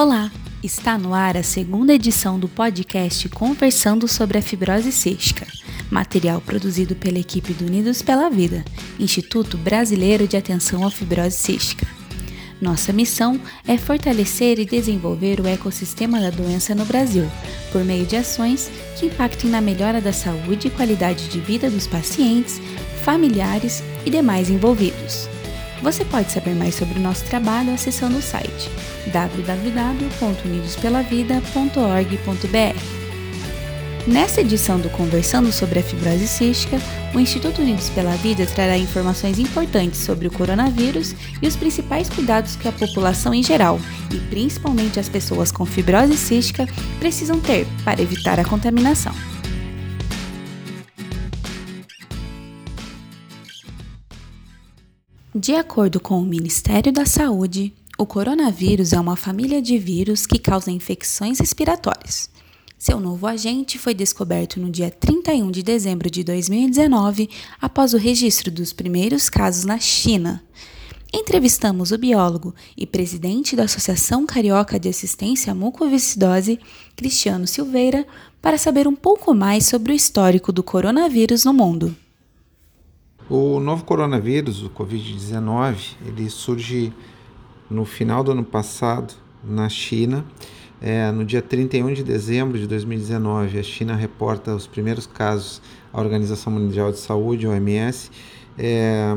Olá, está no ar a segunda edição do podcast Conversando sobre a Fibrose Cística, material produzido pela equipe do Unidos pela Vida, Instituto Brasileiro de Atenção à Fibrose Cística. Nossa missão é fortalecer e desenvolver o ecossistema da doença no Brasil, por meio de ações que impactem na melhora da saúde e qualidade de vida dos pacientes, familiares e demais envolvidos. Você pode saber mais sobre o nosso trabalho acessando o site www.unidospelavida.org.br. Nessa edição do Conversando sobre a Fibrose Cística, o Instituto Unidos pela Vida trará informações importantes sobre o coronavírus e os principais cuidados que a população em geral, e principalmente as pessoas com fibrose cística, precisam ter para evitar a contaminação. De acordo com o Ministério da Saúde, o coronavírus é uma família de vírus que causa infecções respiratórias. Seu novo agente foi descoberto no dia 31 de dezembro de 2019, após o registro dos primeiros casos na China. Entrevistamos o biólogo e presidente da Associação Carioca de Assistência à Mucoviscidose, Cristiano Silveira, para saber um pouco mais sobre o histórico do coronavírus no mundo. O novo coronavírus, o Covid-19, ele surge no final do ano passado na China. É, no dia 31 de dezembro de 2019, a China reporta os primeiros casos à Organização Mundial de Saúde, OMS, é,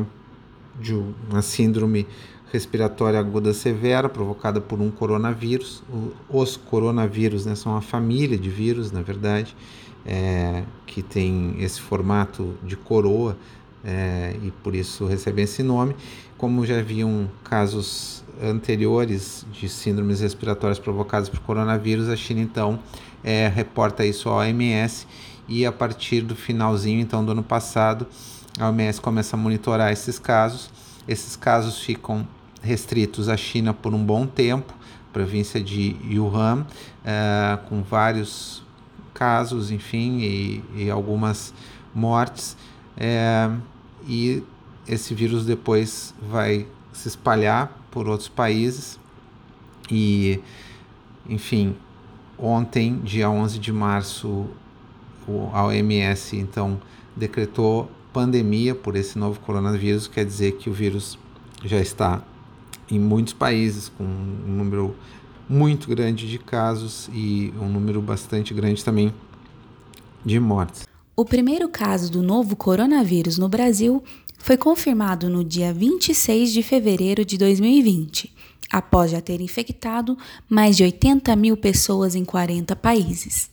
de uma síndrome respiratória aguda severa provocada por um coronavírus. os coronavírus né, são uma família de vírus, na verdade, é, que tem esse formato de coroa é, e por isso recebem esse nome. Como já haviam casos anteriores de síndromes respiratórias provocadas por coronavírus, a China então é, reporta isso à OMS e a partir do finalzinho então do ano passado, a OMS começa a monitorar esses casos. Esses casos ficam restritos à China por um bom tempo, província de Wuhan, é, com vários casos, enfim, e, e algumas mortes. É, e esse vírus depois vai se espalhar por outros países e, enfim, ontem, dia 11 de março, a OMS então decretou pandemia por esse novo coronavírus, quer dizer que o vírus já está em muitos países com um número muito grande de casos e um número bastante grande também de mortes. O primeiro caso do novo coronavírus no Brasil foi confirmado no dia 26 de fevereiro de 2020, após já ter infectado mais de 80 mil pessoas em 40 países.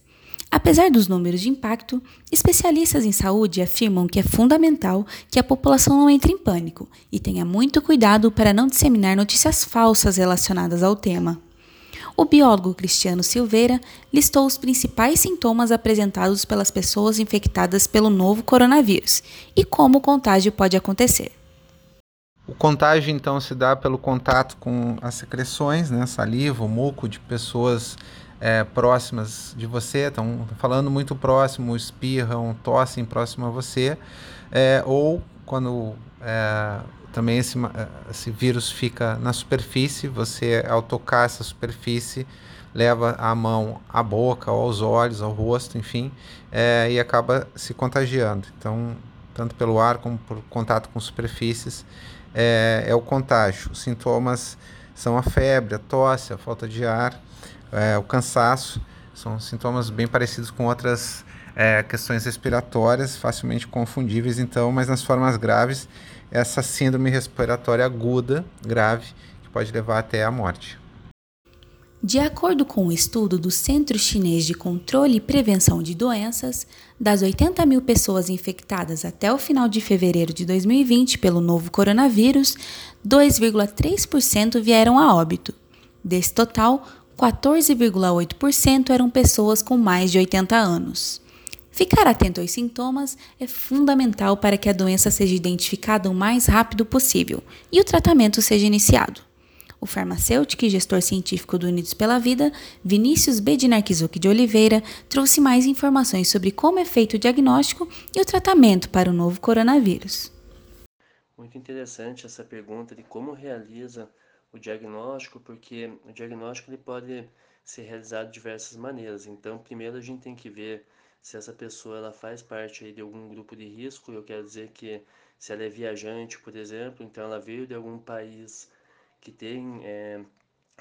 Apesar dos números de impacto, especialistas em saúde afirmam que é fundamental que a população não entre em pânico e tenha muito cuidado para não disseminar notícias falsas relacionadas ao tema o biólogo Cristiano Silveira listou os principais sintomas apresentados pelas pessoas infectadas pelo novo coronavírus e como o contágio pode acontecer. O contágio então se dá pelo contato com as secreções, né, saliva, muco de pessoas é, próximas de você, estão falando muito próximo, espirram, tossem próximo a você, é, ou quando é, também esse, eh, esse vírus fica na superfície, você ao tocar essa superfície leva a mão à boca, aos olhos, ao rosto, enfim, é, e acaba se contagiando. Então, tanto pelo ar como por contato com superfícies, é, é o contágio. Os sintomas são a febre, a tosse, a falta de ar, é, o cansaço, são sintomas bem parecidos com outras é, questões respiratórias, facilmente confundíveis, então, mas nas formas graves essa síndrome respiratória aguda, grave, que pode levar até a morte. De acordo com o um estudo do Centro Chinês de Controle e Prevenção de Doenças, das 80 mil pessoas infectadas até o final de fevereiro de 2020 pelo novo coronavírus, 2,3% vieram a óbito. Desse total, 14,8% eram pessoas com mais de 80 anos. Ficar atento aos sintomas é fundamental para que a doença seja identificada o mais rápido possível e o tratamento seja iniciado. O farmacêutico e gestor científico do Unidos pela Vida, Vinícius Bedinarquizuc de Oliveira, trouxe mais informações sobre como é feito o diagnóstico e o tratamento para o novo coronavírus. Muito interessante essa pergunta de como realiza o diagnóstico, porque o diagnóstico ele pode ser realizado de diversas maneiras. Então, primeiro a gente tem que ver se essa pessoa ela faz parte aí de algum grupo de risco. Eu quero dizer que se ela é viajante, por exemplo, então ela veio de algum país que tem é,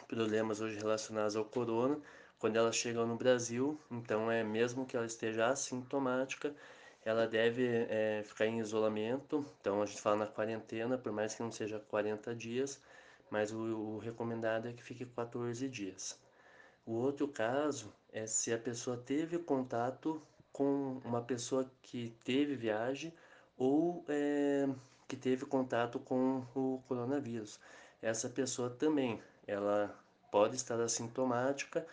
problemas hoje relacionados ao corona, quando ela chega no Brasil, então é mesmo que ela esteja assintomática, ela deve é, ficar em isolamento. Então a gente fala na quarentena, por mais que não seja 40 dias, mas o, o recomendado é que fique 14 dias. O outro caso é se a pessoa teve contato com uma pessoa que teve viagem ou é, que teve contato com o coronavírus. Essa pessoa também, ela pode estar assintomática,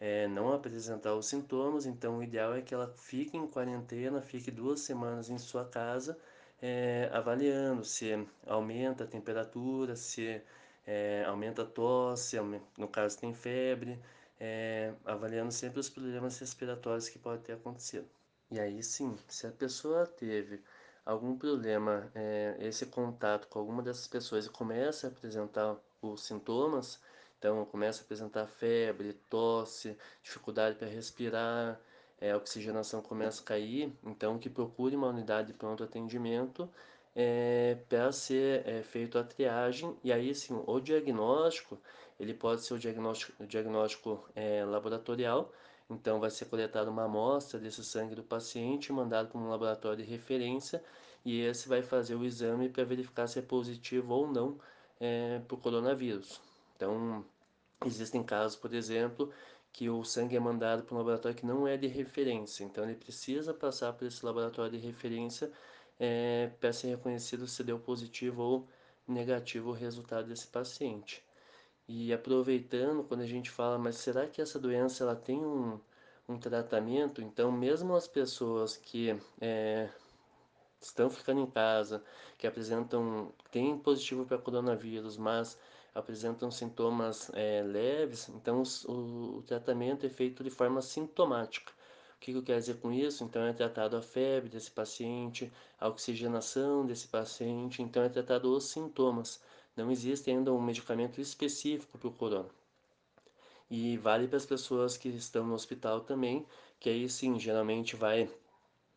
é, não apresentar os sintomas, então o ideal é que ela fique em quarentena, fique duas semanas em sua casa, é, avaliando se aumenta a temperatura, se é, aumenta a tosse, no caso tem febre, é, avaliando sempre os problemas respiratórios que podem ter acontecido. E aí sim, se a pessoa teve algum problema, é, esse contato com alguma dessas pessoas e começa a apresentar os sintomas, então começa a apresentar febre, tosse, dificuldade para respirar, é, a oxigenação começa a cair, então que procure uma unidade de pronto atendimento é, para ser é, feito a triagem. E aí sim o diagnóstico ele pode ser o diagnóstico, o diagnóstico é, laboratorial. Então, vai ser coletada uma amostra desse sangue do paciente, mandado para um laboratório de referência, e esse vai fazer o exame para verificar se é positivo ou não é, para o coronavírus. Então, existem casos, por exemplo, que o sangue é mandado para um laboratório que não é de referência, então ele precisa passar por esse laboratório de referência é, para ser reconhecido se deu positivo ou negativo o resultado desse paciente. E aproveitando, quando a gente fala, mas será que essa doença ela tem um, um tratamento? Então, mesmo as pessoas que é, estão ficando em casa, que apresentam, têm positivo para coronavírus, mas apresentam sintomas é, leves, então o, o, tratamento é feito de forma sintomática. O que eu quero dizer com isso? Então é tratado a febre desse paciente, a oxigenação desse paciente, então é tratado os sintomas. Não existe ainda um medicamento específico para o corona. E vale para as pessoas que estão no hospital também, que aí sim, geralmente vai,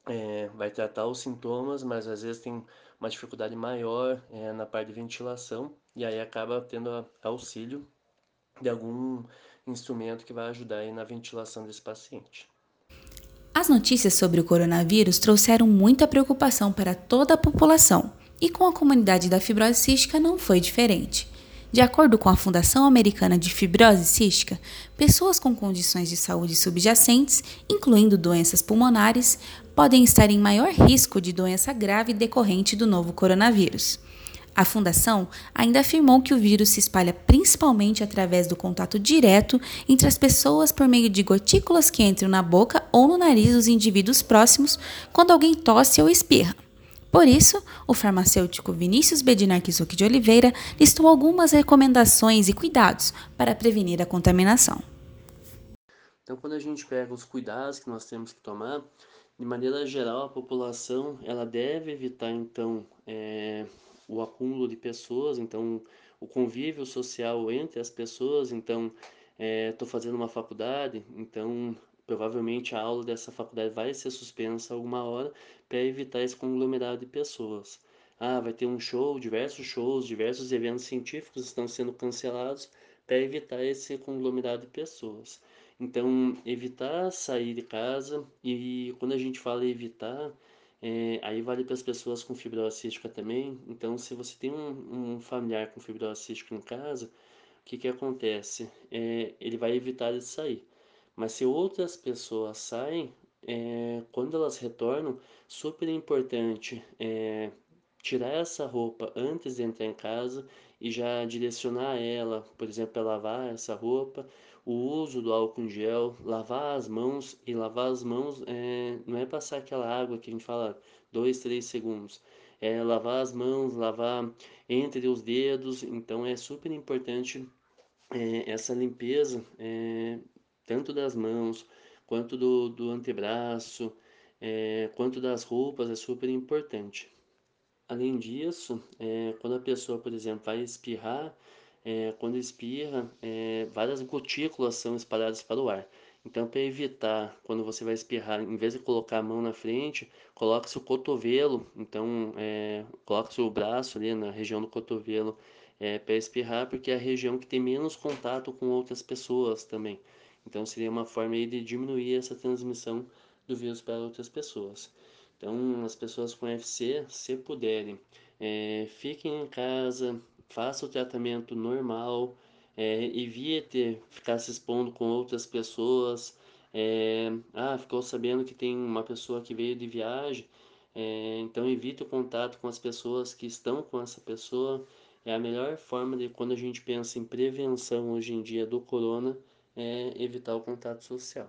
é, vai tratar os sintomas, mas às vezes tem uma dificuldade maior é, na parte de ventilação, e aí acaba tendo auxílio de algum instrumento que vai ajudar na ventilação desse paciente. As notícias sobre o coronavírus trouxeram muita preocupação para toda a população e com a comunidade da fibrose cística não foi diferente. De acordo com a Fundação Americana de Fibrose Cística, pessoas com condições de saúde subjacentes, incluindo doenças pulmonares, podem estar em maior risco de doença grave decorrente do novo coronavírus. A fundação ainda afirmou que o vírus se espalha principalmente através do contato direto entre as pessoas por meio de gotículas que entram na boca ou no nariz dos indivíduos próximos quando alguém tosse ou espirra. Por isso, o farmacêutico Vinícius Bedinac de Oliveira listou algumas recomendações e cuidados para prevenir a contaminação. Então, quando a gente pega os cuidados que nós temos que tomar, de maneira geral, a população ela deve evitar então é, o acúmulo de pessoas, então o convívio social entre as pessoas. Então, estou é, fazendo uma faculdade, então provavelmente a aula dessa faculdade vai ser suspensa alguma hora para evitar esse conglomerado de pessoas. Ah, vai ter um show, diversos shows, diversos eventos científicos estão sendo cancelados para evitar esse conglomerado de pessoas. Então, evitar sair de casa e quando a gente fala evitar, é, aí vale para as pessoas com fibrose cística também. Então, se você tem um, um familiar com fibrose cística em casa, o que, que acontece? É, ele vai evitar de sair. Mas se outras pessoas saem, é, quando elas retornam, super importante é, tirar essa roupa antes de entrar em casa e já direcionar ela, por exemplo, para lavar essa roupa, o uso do álcool em gel, lavar as mãos e lavar as mãos é, não é passar aquela água que a gente fala dois, três segundos, é lavar as mãos, lavar entre os dedos, então é super importante é, essa limpeza é, tanto das mãos, quanto do, do antebraço, é, quanto das roupas, é super importante. Além disso, é, quando a pessoa, por exemplo, vai espirrar, é, quando espirra, é, várias gotículas são espalhadas para o ar. Então, para evitar, quando você vai espirrar, em vez de colocar a mão na frente, coloque seu cotovelo, então, é, coloque seu braço ali na região do cotovelo é, para espirrar, porque é a região que tem menos contato com outras pessoas também. Então, seria uma forma aí de diminuir essa transmissão do vírus para outras pessoas. Então, as pessoas com FC, se puderem, é, fiquem em casa, façam o tratamento normal, é, evite ficar se expondo com outras pessoas. É, ah, ficou sabendo que tem uma pessoa que veio de viagem, é, então evite o contato com as pessoas que estão com essa pessoa. É a melhor forma de quando a gente pensa em prevenção hoje em dia do corona, é evitar o contato social.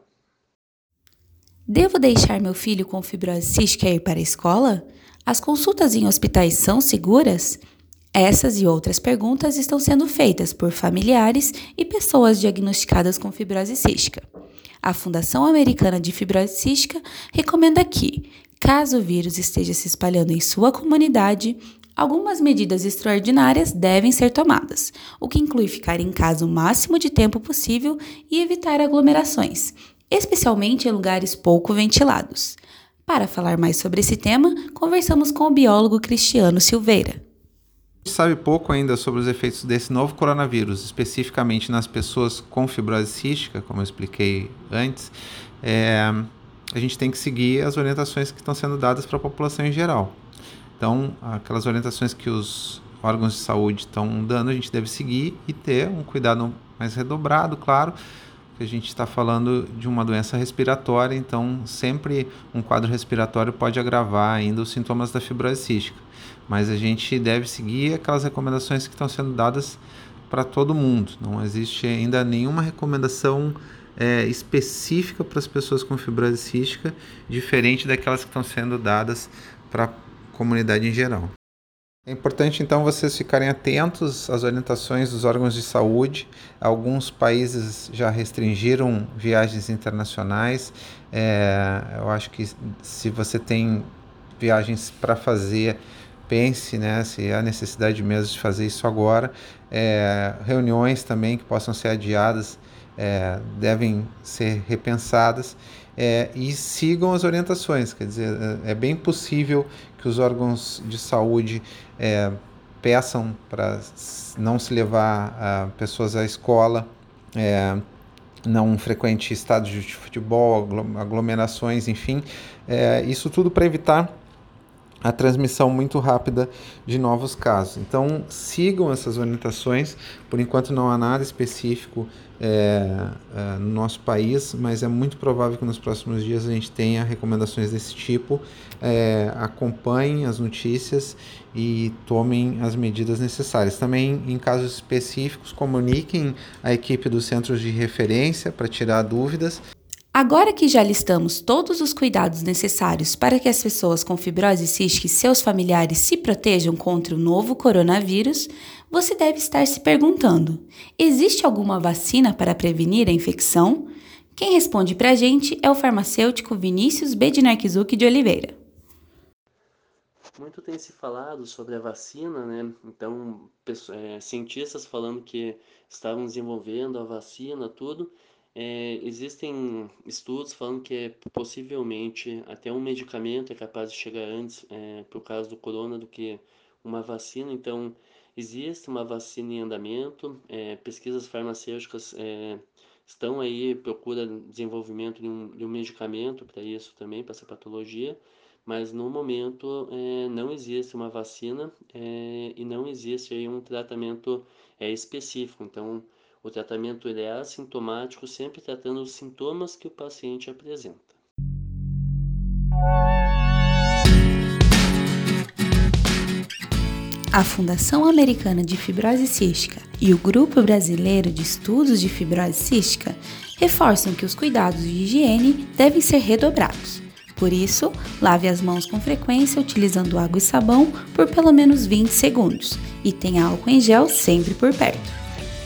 Devo deixar meu filho com fibrose cística ir para a escola? As consultas em hospitais são seguras? Essas e outras perguntas estão sendo feitas por familiares e pessoas diagnosticadas com fibrose cística. A Fundação Americana de Fibrose Cística recomenda que, caso o vírus esteja se espalhando em sua comunidade, algumas medidas extraordinárias devem ser tomadas, o que inclui ficar em casa o máximo de tempo possível e evitar aglomerações, especialmente em lugares pouco ventilados. Para falar mais sobre esse tema, conversamos com o biólogo Cristiano Silveira. Sabe pouco ainda sobre os efeitos desse novo coronavírus, especificamente nas pessoas com fibrose cística, como eu expliquei antes. É, a gente tem que seguir as orientações que estão sendo dadas para a população em geral. Então, aquelas orientações que os órgãos de saúde estão dando, a gente deve seguir e ter um cuidado mais redobrado, claro, a gente está falando de uma doença respiratória, então sempre um quadro respiratório pode agravar ainda os sintomas da fibrose cística. Mas a gente deve seguir aquelas recomendações que estão sendo dadas para todo mundo. Não existe ainda nenhuma recomendação é, específica para as pessoas com fibrose cística, diferente daquelas que estão sendo dadas para a comunidade em geral. É importante então vocês ficarem atentos às orientações dos órgãos de saúde. Alguns países já restringiram viagens internacionais. É, eu acho que se você tem viagens para fazer, pense né, se há necessidade mesmo de fazer isso agora. É, reuniões também que possam ser adiadas é, devem ser repensadas é, e sigam as orientações. Quer dizer, é, é bem possível que os órgãos de saúde é, peçam para não se levar a pessoas à escola, é, não frequente estádios de futebol, aglomerações, enfim, é, isso tudo para evitar a transmissão muito rápida de novos casos. Então, sigam essas orientações. Por enquanto, não há nada específico é, é, no nosso país, mas é muito provável que nos próximos dias a gente tenha recomendações desse tipo. É, acompanhem as notícias e tomem as medidas necessárias. Também, em casos específicos, comuniquem a equipe dos centros de referência para tirar dúvidas. Agora que já listamos todos os cuidados necessários para que as pessoas com fibrose cística e seus familiares se protejam contra o novo coronavírus, você deve estar se perguntando: existe alguma vacina para prevenir a infecção? Quem responde para a gente é o farmacêutico Vinícius Bednarczuk de Oliveira. Muito tem se falado sobre a vacina, né? Então, é, cientistas falando que estavam desenvolvendo a vacina, tudo. É, existem estudos falando que possivelmente até um medicamento é capaz de chegar antes é, para o caso do corona do que uma vacina. Então, existe uma vacina em andamento, é, pesquisas farmacêuticas é, estão aí, procura desenvolvimento de um, de um medicamento para isso também, para essa patologia, mas no momento é, não existe uma vacina é, e não existe aí um tratamento específico. Então, o tratamento ele é assintomático, sempre tratando os sintomas que o paciente apresenta. A Fundação Americana de Fibrose Cística e o Grupo Brasileiro de Estudos de Fibrose Cística reforçam que os cuidados de higiene devem ser redobrados. Por isso, lave as mãos com frequência utilizando água e sabão por pelo menos 20 segundos e tenha álcool em gel sempre por perto.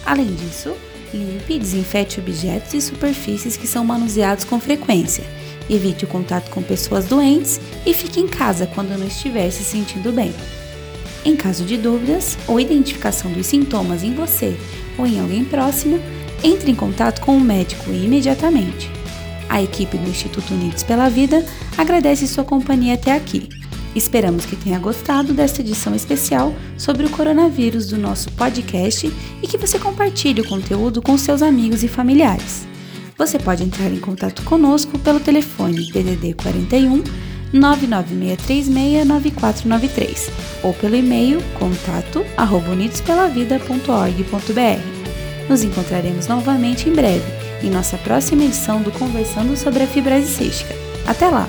Além disso, limpe e desinfete objetos e superfícies que são manuseados com frequência. Evite o contato com pessoas doentes e fique em casa quando não estiver se sentindo bem. Em caso de dúvidas ou identificação dos sintomas em você ou em alguém próximo, entre em contato com o médico imediatamente. A equipe do Instituto Unidos pela Vida agradece sua companhia até aqui. Esperamos que tenha gostado desta edição especial sobre o coronavírus do nosso podcast e que você compartilhe o conteúdo com seus amigos e familiares. Você pode entrar em contato conosco pelo telefone DDD 41 996369493 ou pelo e-mail contato@unidospelavida.org.br. Nos encontraremos novamente em breve em nossa próxima edição do Conversando sobre a Fibrose Cística. Até lá!